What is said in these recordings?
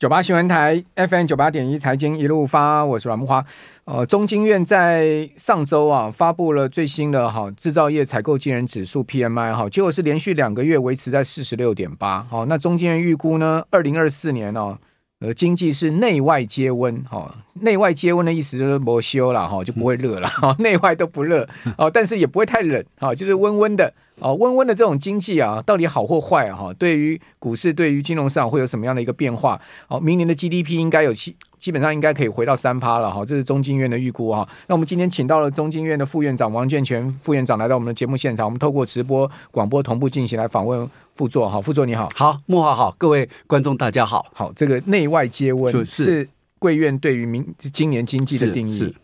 九八新闻台 FM 九八点一财经一路发，我是阮木花。呃，中经院在上周啊发布了最新的哈制造业采购经理指数 PMI 哈，结果是连续两个月维持在四十六点八。好，那中经院预估呢，二零二四年哦，呃，经济是内外皆温哈。内外皆温的意思就是没修了哈，就不会热了哈，内外都不热哦，但是也不会太冷哈，就是温温的。哦，温温的这种经济啊，到底好或坏啊？哈，对于股市，对于金融市场会有什么样的一个变化？好，明年的 GDP 应该有七，基本上应该可以回到三趴了哈。这是中经院的预估哈。那我们今天请到了中经院的副院长王建全副院长来到我们的节目现场，我们透过直播广播同步进行来访问副座哈。副座你好，好，慕驊好，各位观众大家好。好，这个内外皆温是贵院对于明今年经济的定义。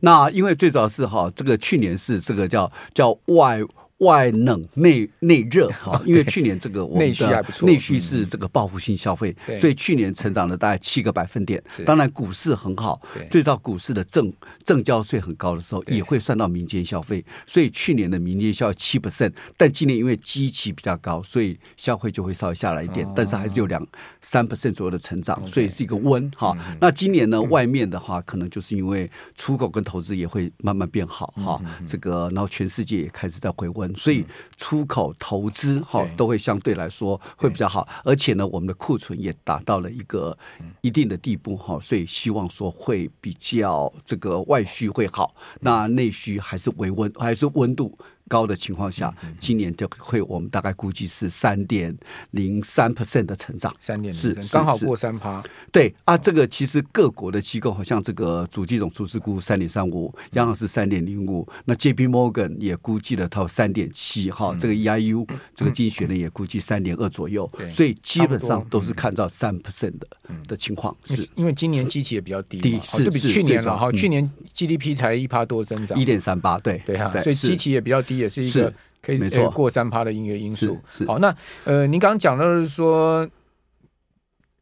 那因为最主要是哈，这个去年是这个叫叫外。外冷内内热 哈，因为去年这个我们的内需是这个报复性消费，所以去年成长了大概七个百分点。当然股市很好，最早股市的正正交税很高的时候，也会算到民间消费。所以去年的民间消费七 percent，但今年因为基期比较高，所以消费就会稍微下来一点，但是还是有两三 percent 左右的成长，所以是一个温哈。那今年呢，外面的话可能就是因为出口跟投资也会慢慢变好哈，这个然后全世界也开始在回温。所以出口投资哈都会相对来说会比较好，而且呢，我们的库存也达到了一个一定的地步哈，所以希望说会比较这个外需会好，那内需还是维温，还是温度。高的情况下，今年就会我们大概估计是三点零三 percent 的成长，三点是刚好过三趴。对啊，这个其实各国的机构好像这个主计总处是估三点三五，央行是三点零五，那 JP Morgan 也估计了它三点七哈，这个 EIU 这个经济学呢也估计三点二左右，所以基本上都是看到三 percent 的的情况，是。因为今年基期也比较低，低是比去年了哈，去年 GDP 才一趴多增长，一点三八，对对啊，所以基期也比较低。也是一个可以过三趴的音乐因素。好，那呃，您刚刚讲到的是说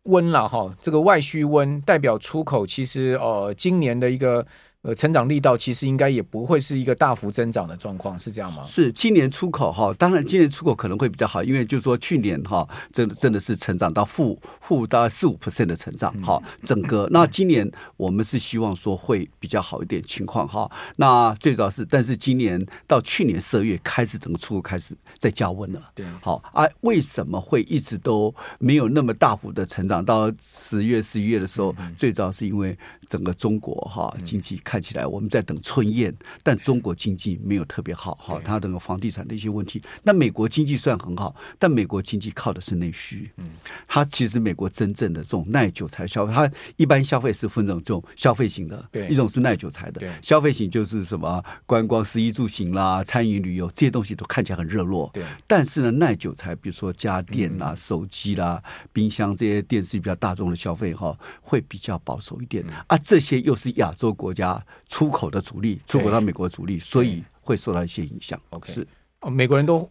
温了哈，这个外需温代表出口，其实呃，今年的一个。呃，成长力道其实应该也不会是一个大幅增长的状况，是这样吗？是，今年出口哈，当然今年出口可能会比较好，因为就是说去年哈，真的真的是成长到负负大概四五 percent 的成长哈，整个那今年我们是希望说会比较好一点情况哈。那最主要是，但是今年到去年十二月开始，整个出口开始在降温了。对，好啊，为什么会一直都没有那么大幅的成长？到十月、十一月的时候，最主要是因为整个中国哈经济。看起来我们在等春宴，但中国经济没有特别好哈，它整个房地产的一些问题。那美国经济算很好，但美国经济靠的是内需。嗯，它其实美国真正的这种耐久财消费，它一般消费是分成这种消费型的，对，一种是耐久财的。消费型就是什么观光、食衣住行啦、餐饮旅游这些东西都看起来很热络。对，但是呢，耐久财比如说家电啦、手机啦、冰箱这些电视比较大众的消费哈，会比较保守一点。啊，这些又是亚洲国家。出口的主力，出口到美国的主力，所以会受到一些影响。OK，是哦，美国人都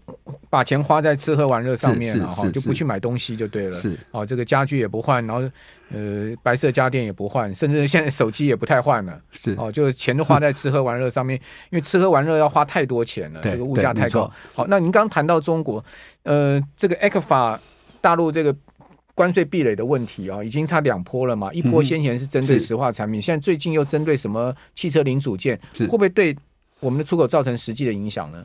把钱花在吃喝玩乐上面，了哈就不去买东西就对了。是哦，这个家具也不换，然后呃，白色家电也不换，甚至现在手机也不太换了。是哦，就钱都花在吃喝玩乐上面，因为吃喝玩乐要花太多钱了，这个物价太高。好，那您刚谈到中国，呃，这个 ECFA 大陆这个。关税壁垒的问题啊，已经差两波了嘛。一波先前是针对石化产品，现在最近又针对什么汽车零组件，会不会对我们的出口造成实际的影响呢？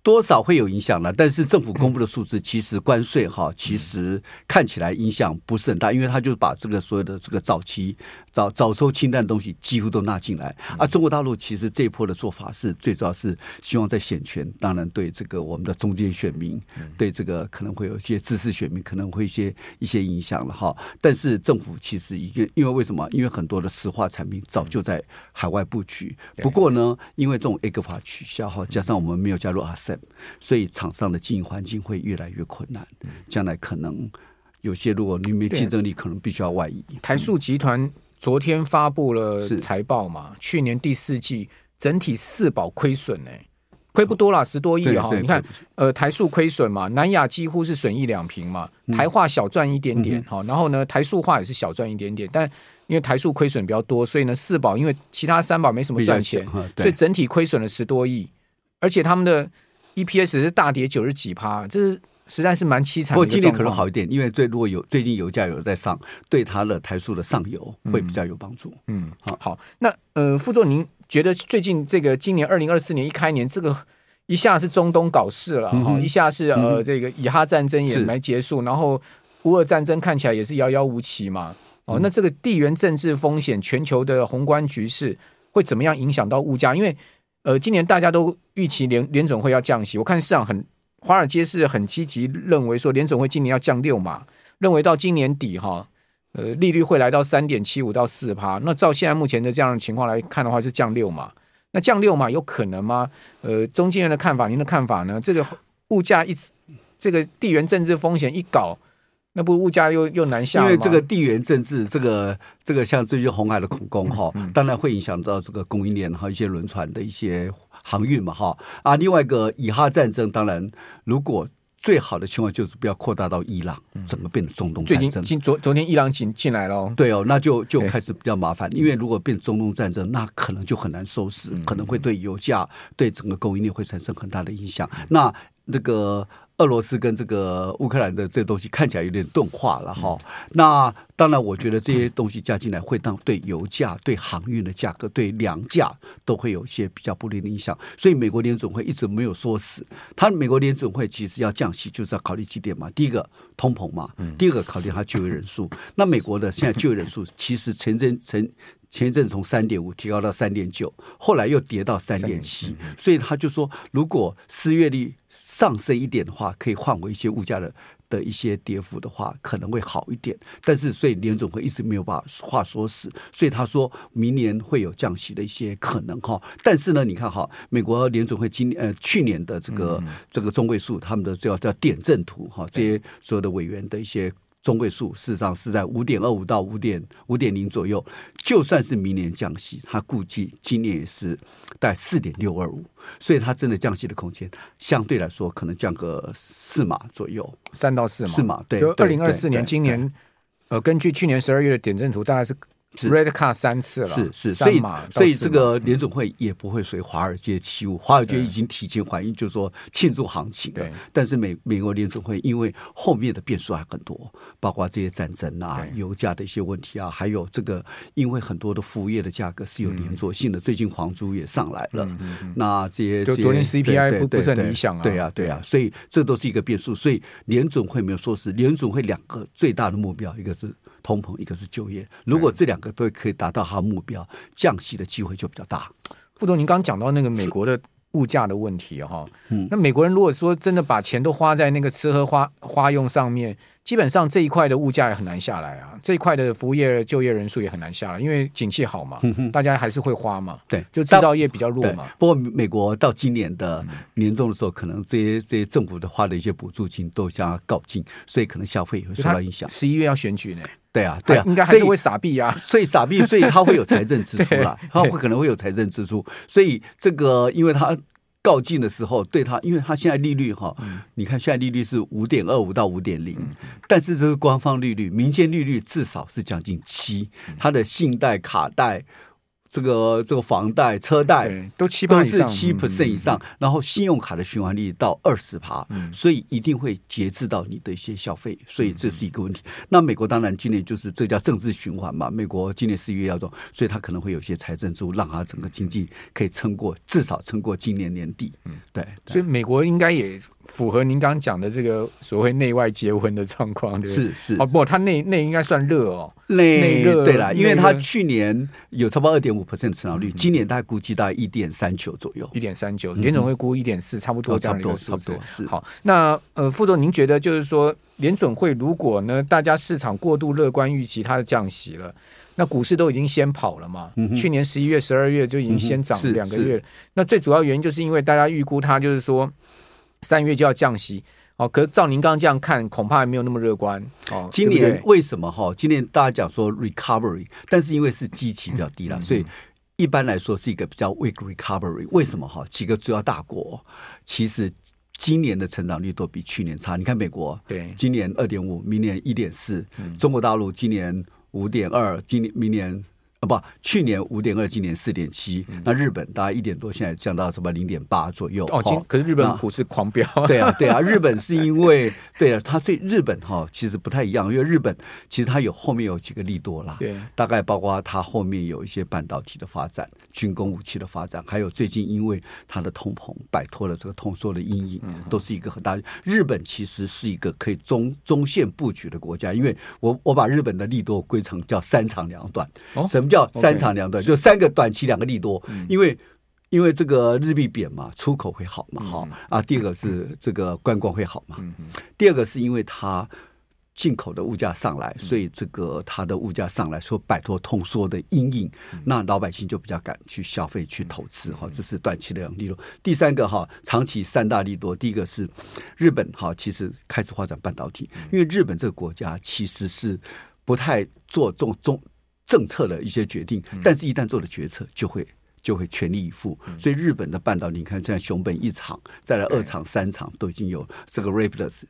多少会有影响呢？但是政府公布的数字，其实关税哈，其实看起来影响不是很大，因为他就把这个所有的这个早期早早收清淡的东西几乎都纳进来。啊，中国大陆其实这一波的做法是最主要是希望在选权，当然对这个我们的中间选民，对这个可能会有一些知识选民可能会一些一些影响了哈。但是政府其实一个，因为为什么？因为很多的石化产品早就在海外布局。不过呢，因为这种 ECFA 取消哈，加上我们没有加入 RCEP，所以厂商的经营环境会越来越困难。将来可能有些，如果你没竞争力，可能必须要外移。台塑集团昨天发布了财报嘛，去年第四季整体四宝亏损呢，亏不多啦，十多亿哈。你看，呃，台塑亏损嘛，南亚几乎是损一两平嘛，台化小赚一点点哈，然后呢，台塑化也是小赚一点点，但因为台塑亏损比较多，所以呢，四宝因为其他三宝没什么赚钱，所以整体亏损了十多亿，而且他们的 EPS 是大跌九十几趴，这是。实在是蛮凄惨的。不过今年可能好一点，因为最如果有最近油价有在上，对它的台塑的上游会比较有帮助。嗯，好，好。那呃，副总，您觉得最近这个今年二零二四年一开年，这个一下是中东搞事了哈，嗯、一下是呃这个以哈战争也没结束，然后乌俄战争看起来也是遥遥无期嘛。哦，那这个地缘政治风险、全球的宏观局势会怎么样影响到物价？因为呃，今年大家都预期联联准会要降息，我看市场很。华尔街是很积极认为说联总会今年要降六码，认为到今年底哈，呃利率会来到三点七五到四趴。那照现在目前的这样的情况来看的话，是降六码。那降六码有可能吗？呃，中金人的看法，您的看法呢？这个物价一这个地缘政治风险一搞，那不物价又又难下吗？因为这个地缘政治，这个这个像最近红海的恐攻哈，当然会影响到这个供应链和一些轮船的一些。航运嘛，哈啊，另外一个以哈战争，当然，如果最好的情况就是不要扩大到伊朗，整个变成中东战争。最近昨昨天伊朗进进来了，对哦，那就就开始比较麻烦，因为如果变中东战争，那可能就很难收拾，可能会对油价、对整个供应链会产生很大的影响。那这个。俄罗斯跟这个乌克兰的这个东西看起来有点钝化了哈，那当然，我觉得这些东西加进来会当对油价、对航运的价格、对粮价都会有一些比较不利的影响。所以，美国联总会一直没有说死。他美国联总会其实要降息，就是要考虑几点嘛。第一个，通膨嘛；第二个，考虑它就业人数。那美国的现在就业人数其实前阵前前一阵从三点五提高到三点九，后来又跌到三点七，所以他就说，如果失业率上升一点的话，可以换回一些物价的的一些跌幅的话，可能会好一点。但是，所以联总会一直没有把话说死，所以他说明年会有降息的一些可能哈。但是呢，你看哈，美国联总会今呃去年的这个这个中位数，他们的叫叫点阵图哈，这些所有的委员的一些。中位数事实上是在五点二五到五点五点零左右，就算是明年降息，他估计今年也是在四点六二五，所以它真的降息的空间相对来说可能降个四码左右，三到四码，四码对。就二零二四年今年，呃，根据去年十二月的点阵图，大概是。是。Red Card 三次了，是是，所以所以这个联总会也不会随华尔街起舞，华尔街已经提前反应，就是说庆祝行情。了，但是美美国联总会因为后面的变数还很多，包括这些战争啊、油价的一些问题啊，还有这个因为很多的服务业的价格是有连锁性的，最近房租也上来了，那这些就昨天 CPI 不不是很理想啊，对啊对啊，所以这都是一个变数，所以联总会没有说是联总会两个最大的目标，一个是。通膨，一个是就业，如果这两个都可以达到他的目标，降息的机会就比较大。傅总，您刚刚讲到那个美国的物价的问题哈，嗯，那美国人如果说真的把钱都花在那个吃喝花花用上面，基本上这一块的物价也很难下来啊，这一块的服务业就业人数也很难下来，因为景气好嘛，大家还是会花嘛，对，就制造业比较弱嘛。不过美国到今年的年终的时候，可能这些这些政府的花的一些补助金都将要告罄，所以可能消费也会受到影响。十一月要选举呢。对啊，对啊，应该还是会傻逼啊，所以傻逼，所以他会有财政支出啦，他会可能会有财政支出，所以这个因为他告罄的时候，对他，因为他现在利率哈，你看现在利率是五点二五到五点零，但是这是官方利率，民间利率至少是将近七，他的信贷卡贷。这个这个房贷、车贷都七都是七 percent 以上，然后信用卡的循环率到二十趴，所以一定会节制到你的一些消费，所以这是一个问题。那美国当然今年就是这叫政治循环嘛，美国今年四月要做，所以他可能会有些财政支出，让他整个经济可以撑过，至少撑过今年年底。嗯，对，所以美国应该也符合您刚刚讲的这个所谓内外结婚的状况，对？是是哦，不，它内内应该算热哦，内内热对啦，因为它去年有差不多二点五 percent 的成长率，嗯今年大概估计大概一点三九左右。一点三九，联总会估一点四，差不多这样的一个数字差不多差不多。是好，那呃，副总，您觉得就是说，联准会如果呢，大家市场过度乐观预期它的降息了，那股市都已经先跑了嘛？嗯去年十一月、十二月就已经先涨两个月了。那最主要原因就是因为大家预估它就是说三月就要降息。哦，可是照您刚刚这样看，恐怕还没有那么乐观哦。今年为什么哈？今年大家讲说 recovery，但是因为是基期比较低了，嗯所以一般来说是一个比较 weak recovery。为什么哈？几个主要大国其实今年的成长率都比去年差。你看美国，对今年二点五，明年一点四；中国大陆今年五点二，今年明年。啊不，去年五点二，今年四点七。那日本大概一点多，现在降到什么零点八左右。哦，今可是日本股市狂飙。对啊，对啊，日本是因为对啊，它最日本哈其实不太一样，因为日本其实它有后面有几个利多啦，对，大概包括它后面有一些半导体的发展、军工武器的发展，还有最近因为它的通膨摆脱了这个通缩的阴影，都是一个很大。日本其实是一个可以中中线布局的国家，因为我我把日本的利多归成叫三长两短，哦什么？叫三长两短，就三个短期，两个利多。因为因为这个日币贬嘛，出口会好嘛，哈啊。第二个是这个观光会好嘛。第二个是因为它进口的物价上来，所以这个它的物价上来，说摆脱通缩的阴影，那老百姓就比较敢去消费、去投资哈。这是短期的两利多。第三个哈，长期三大利多。第一个是日本哈，其实开始发展半导体，因为日本这个国家其实是不太做重中。政策的一些决定，但是一旦做了决策，就会就会全力以赴。所以日本的半导体，你看现在熊本一厂，再来二厂、三厂都已经有这个 Rapidus，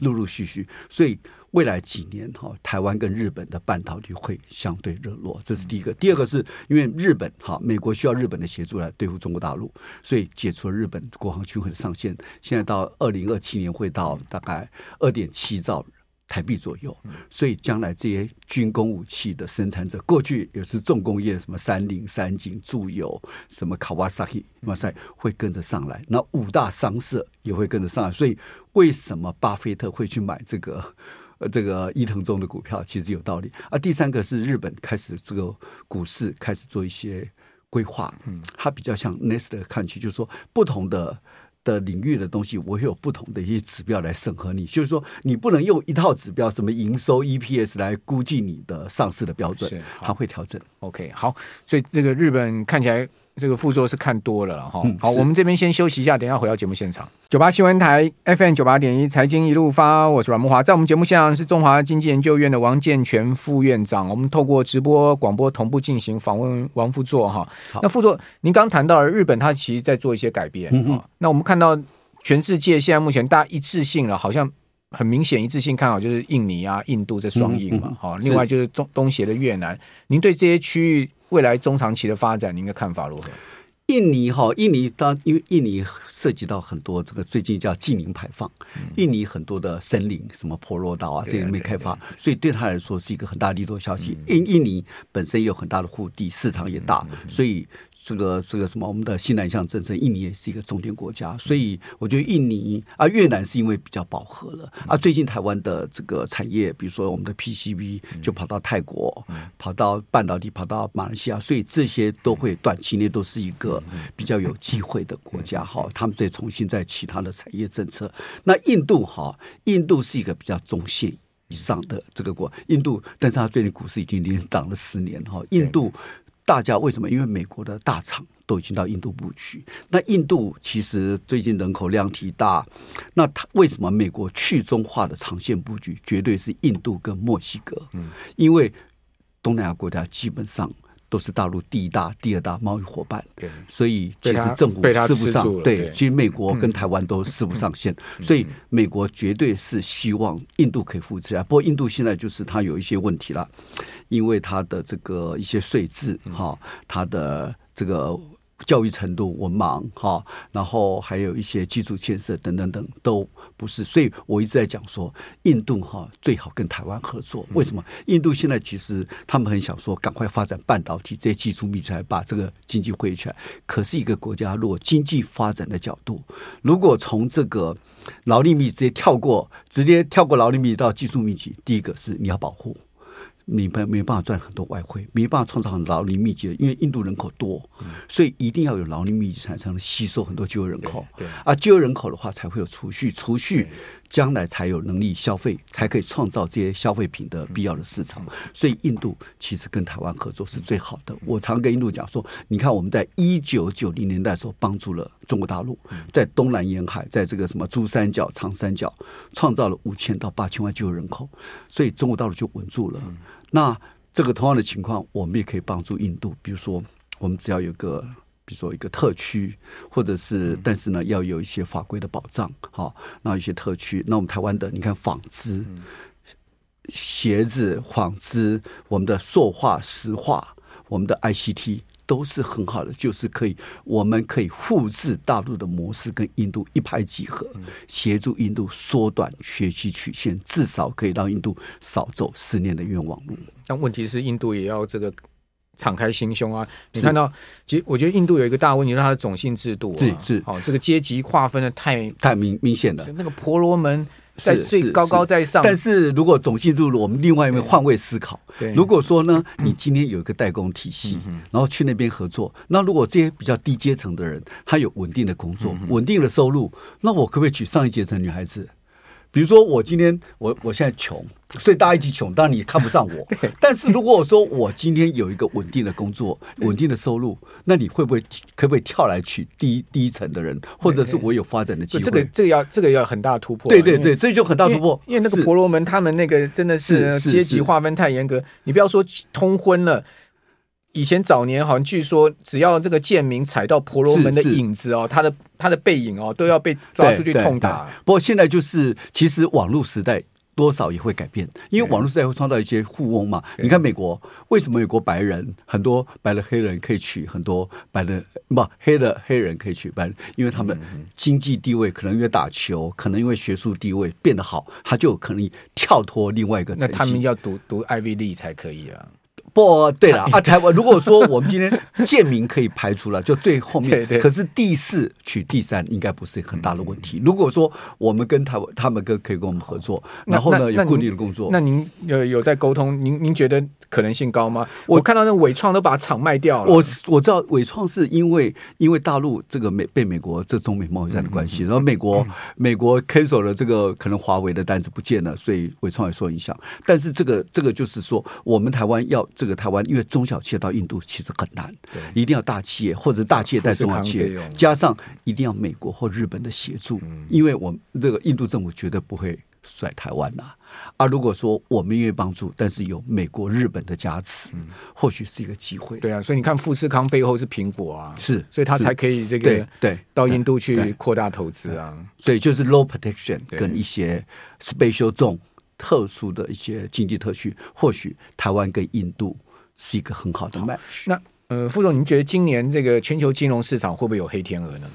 陆陆续续。所以未来几年哈，台湾跟日本的半导体会相对热络，这是第一个。第二个是因为日本哈，美国需要日本的协助来对付中国大陆，所以解除了日本国防军会的上限，现在到二零二七年会到大概二点七兆。台币左右，所以将来这些军工武器的生产者，过去也是重工业，什么三菱、三井、住友，什么卡瓦萨希、马赛会跟着上来，那五大商社也会跟着上来。所以为什么巴菲特会去买这个呃这个伊藤忠的股票，其实有道理。而，第三个是日本开始这个股市开始做一些规划，嗯，它比较像 Nest 看去，就是说不同的。的领域的东西，我会有不同的一些指标来审核你，就是说你不能用一套指标，什么营收 EPS 来估计你的上市的标准，它会调整。OK，好，所以这个日本看起来。这个副座是看多了了哈，嗯、好，我们这边先休息一下，等一下回到节目现场。九八新闻台 FM 九八点一财经一路发，我是阮慕华，在我们节目现场是中华经济研究院的王建全副院长，我们透过直播广播同步进行访问王副座哈。那副座，您刚谈到了日本，它其实在做一些改变、嗯、那我们看到全世界现在目前大家一致性了，好像很明显一致性看好就是印尼啊、印度这双印嘛，好、嗯嗯，另外就是中东协的越南。您对这些区域？未来中长期的发展，您的看法如何？印尼哈，印尼当因为印尼涉及到很多这个最近叫近零排放，嗯、印尼很多的森林，什么婆罗岛啊，这些没开发，所以对他来说是一个很大利多消息。印、嗯、印尼本身也有很大的腹地，市场也大，所以这个这个什么我们的西南向政策，印尼也是一个重点国家。所以我觉得印尼啊，越南是因为比较饱和了啊。最近台湾的这个产业，比如说我们的 PCB 就跑到泰国，跑到半导体，跑到马来西亚，所以这些都会短期内都是一个。比较有机会的国家哈，他们再重新在其他的产业政策。那印度哈，印度是一个比较中线以上的这个国，印度，但是它最近股市已经连涨了十年哈。印度大家为什么？因为美国的大厂都已经到印度布局。那印度其实最近人口量体大，那它为什么美国去中化的长线布局绝对是印度跟墨西哥？嗯，因为东南亚国家基本上。都是大陆第一大、第二大贸易伙伴，对，所以其实政府吃不上，对，其实美国跟台湾都吃不上线，所以美国绝对是希望印度可以复制啊。不过印度现在就是它有一些问题了，因为它的这个一些税制哈，它的这个教育程度、文盲哈，然后还有一些基础建设等等等都不是，所以我一直在讲说，印度哈最好跟台湾合作。为什么？印度现在其实他们很想说，赶快发展半导体这些技术密才，把这个经济汇起来。可是一个国家如果经济发展的角度，如果从这个劳力密集直接跳过，直接跳过劳力密集到技术密集，第一个是你要保护。你没没办法赚很多外汇，没办法创造很劳力密集的，因为印度人口多，所以一定要有劳力密集才能吸收很多就业人口。对，而，就业人口的话才会有储蓄，储蓄将来才有能力消费，才可以创造这些消费品的必要的市场。所以印度其实跟台湾合作是最好的。我常跟印度讲说，你看我们在一九九零年代的时候帮助了中国大陆，在东南沿海，在这个什么珠三角、长三角，创造了五千到八千万就业人口，所以中国大陆就稳住了。那这个同样的情况，我们也可以帮助印度。比如说，我们只要有个，比如说一个特区，或者是，但是呢，要有一些法规的保障。好，那一些特区，那我们台湾的，你看纺织、鞋子、纺织，我们的塑化、石化，我们的 ICT。都是很好的，就是可以，我们可以复制大陆的模式，跟印度一拍即合，协助印度缩短学习曲线，至少可以让印度少走十年的冤枉路。但问题是，印度也要这个敞开心胸啊！你看到，其实我觉得印度有一个大问题，是它的种姓制度啊，是是，好，这个阶级划分的太太明明显了，那个婆罗门。在最高高在上，但是如果总进入了，我们另外一面换位思考。如果说呢，你今天有一个代工体系，然后去那边合作，那如果这些比较低阶层的人，他有稳定的工作、稳定的收入，那我可不可以娶上一阶层女孩子？比如说，我今天我我现在穷，所以大家一起穷，当然你看不上我。但是如果我说我今天有一个稳定的工作、稳定的收入，那你会不会可不可以跳来娶低低层的人，或者是我有发展的机会？这个这个要这个要很大突破。对对对，这就很大突破。因为那个婆罗门他们那个真的是阶级划分太严格，你不要说通婚了。以前早年好像据说，只要这个贱民踩到婆罗门的影子哦，他的他的背影哦，都要被抓出去痛打。不过现在就是，其实网络时代多少也会改变，因为网络时代会创造一些富翁嘛。你看美国，为什么美国白人很多白的黑人可以娶很多白的不黑的黑人可以娶白人？因为他们经济地位可能因为打球，可能因为学术地位变得好，他就可能跳脱另外一个。那他们要读读 League 才可以啊。不 对了 啊！台湾如果说我们今天建民可以排除了，就最后面，可是第四取第三应该不是很大的问题。如果说我们跟台湾，他们跟可以跟我们合作，然后呢有固定的工作，那您有有在沟通？您您觉得可能性高吗？我看到那个纬创都把厂卖掉了。我我知道伟创是因为因为大陆这个美被美国这中美贸易战的关系，然后美国美国 cancel 了这个可能华为的单子不见了，所以伟创也受影响。但是这个这个就是说，我们台湾要这个。这个台湾因为中小企业到印度其实很难，一定要大企业或者大企业带中小企业，加上一定要美国或日本的协助，因为我们这个印度政府绝对不会甩台湾呐。而如果说我们愿意帮助，但是有美国、日本的加持，或许是一个机会。对啊，所以你看富士康背后是苹果啊，是，所以他才可以这个对到印度去扩大投资啊。所以就是 low protection 跟一些 special zone。特殊的一些经济特区，或许台湾跟印度是一个很好的 match。那呃，副总，您觉得今年这个全球金融市场会不会有黑天鹅呢？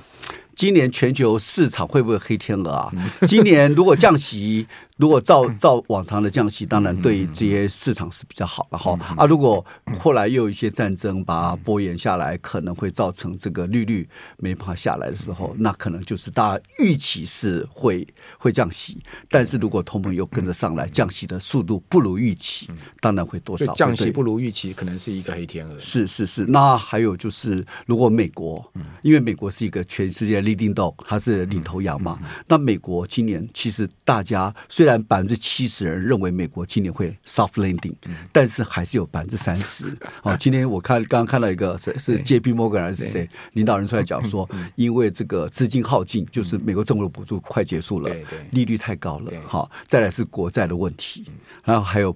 今年全球市场会不会黑天鹅啊？今年如果降息。如果照照往常的降息，当然对这些市场是比较好的哈。啊，如果后来又有一些战争把它拖延下来，可能会造成这个利率没办法下来的时候，那可能就是大家预期是会会降息，但是如果通膨又跟着上来，降息的速度不如预期，当然会多少降息不如预期，可能是一个黑天鹅。是是是，那还有就是，如果美国，因为美国是一个全世界 leading dog，它是领头羊嘛，那美国今年其实大家虽然百分之七十人认为美国今年会 soft landing，但是还是有百分之三十。哦，今天我看刚刚看到一个是是 JP Morgan 还是谁领导人出来讲说，因为这个资金耗尽，就是美国政府的补助快结束了，利率太高了。好，再来是国债的问题，然后还有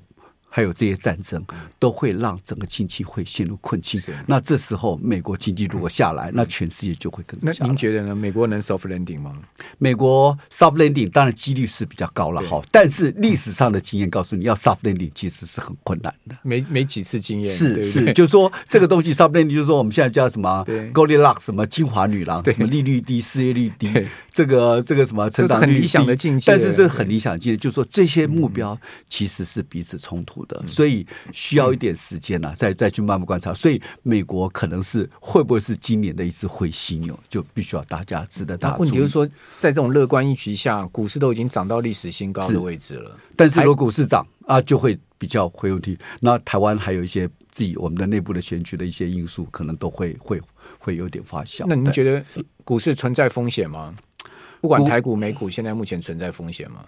还有这些战争，都会让整个经济会陷入困境。那这时候，美国经济如果下来，那全世界就会跟着下来。那您觉得呢？美国能 soft landing 吗？美国 soft landing 当然几率是比较高了哈，但是历史上的经验告诉你要 soft landing 其实是很困难的，没没几次经验。是是，就是说这个东西 soft landing 就是说我们现在叫什么 Goldilocks 什么金华女郎，什么利率低、失业率低，这个这个什么成长率低，很理想的境界。但是这很理想的境界，就是说这些目标其实是彼此冲突的，所以需要一点时间呢，再再去慢慢观察。所以美国可能是会不会是今年的一次会犀牛，就必须要大家值得大家题就是说，在这种乐观预期下，股市都已经涨到历史新高的位置了。但是如果股市涨啊，就会比较会有问题。那台湾还有一些自己我们的内部的选举的一些因素，可能都会会会有点发酵。那您觉得股市存在风险吗？不管台股、美股，现在目前存在风险吗？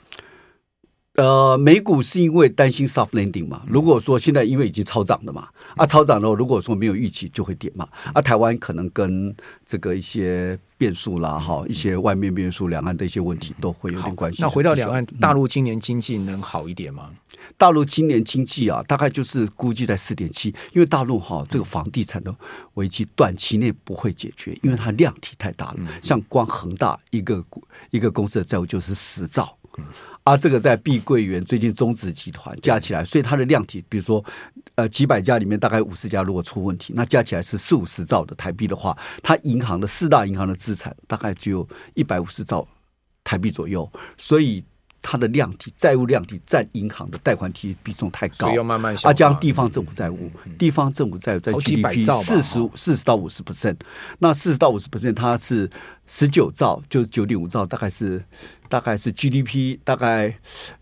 呃，美股是因为担心 soft landing 嘛？如果说现在因为已经超涨了嘛，啊，超涨了，如果说没有预期就会跌嘛。啊，台湾可能跟这个一些变数啦，哈，一些外面变数，两岸的一些问题都会有点关系。那回到两岸，大陆今年经济能好一点吗？大陆今年经济啊，大概就是估计在四点七，因为大陆哈这个房地产的危机短期内不会解决，因为它量体太大了，像光恒大一个一个公司的债务就是十兆。啊，这个在碧桂园最近中资集团加起来，所以它的量体，比如说，呃，几百家里面大概五十家如果出问题，那加起来是四五十兆的台币的话，它银行的四大银行的资产大概只有一百五十兆台币左右，所以它的量体债务量体占银行的贷款体比重太高，要慢慢啊，加上地方政府债务，地方政府债务在 GDP 四十四十到五十 percent，那四十到五十 percent 它是十九兆，就是九点五兆，大概是。大概是 GDP，大概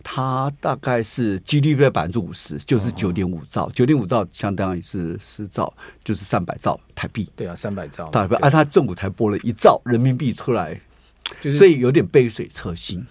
它大概是 GDP 的百分之五十，就是九点五兆，九点五兆相当于是十兆，就是三百兆台币。对啊，三百兆。台币，而它政府才拨了一兆人民币出来，所以有点杯水车薪。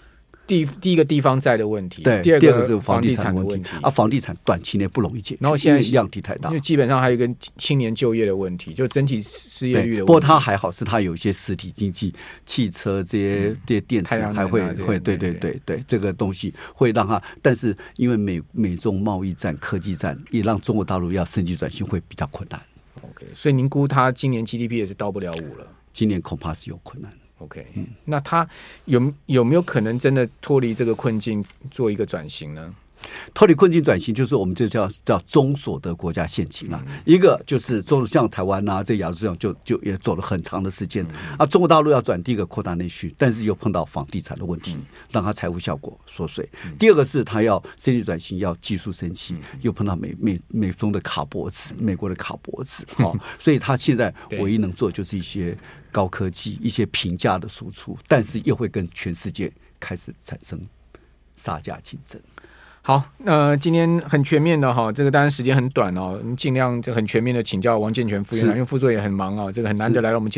第第一个地方债的问题，对，第二个是房地产的问题啊，房地产短期内不容易解决，然后现在量体太大，就基本上还有一个青年就业的问题，就整体失业率的问题。不过它还好，是它有一些实体经济，汽车这些这些电子还会会，对对对对，这个东西会让它，但是因为美美中贸易战、科技战，也让中国大陆要升级转型会比较困难。OK，所以您估它今年 GDP 也是到不了五了，今年恐怕是有困难。OK，嗯，那他有有没有可能真的脱离这个困境，做一个转型呢？脱离困境转型，就是我们这叫叫中所得国家陷阱啊。嗯、一个就是中像台湾啊，这亚洲这样就就也走了很长的时间、嗯、啊。中国大陆要转第一个扩大内需，但是又碰到房地产的问题，嗯、让它财务效果缩水。嗯、第二个是它要升级转型，要技术升级，嗯、又碰到美美美中的卡脖子，美国的卡脖子啊。嗯、所以它现在唯一能做就是一些高科技、一些平价的输出，但是又会跟全世界开始产生杀价竞争。好，那、呃、今天很全面的哈，这个当然时间很短哦，尽量就很全面的请教王建全副院长，因为副座也很忙啊，这个很难得来到我们。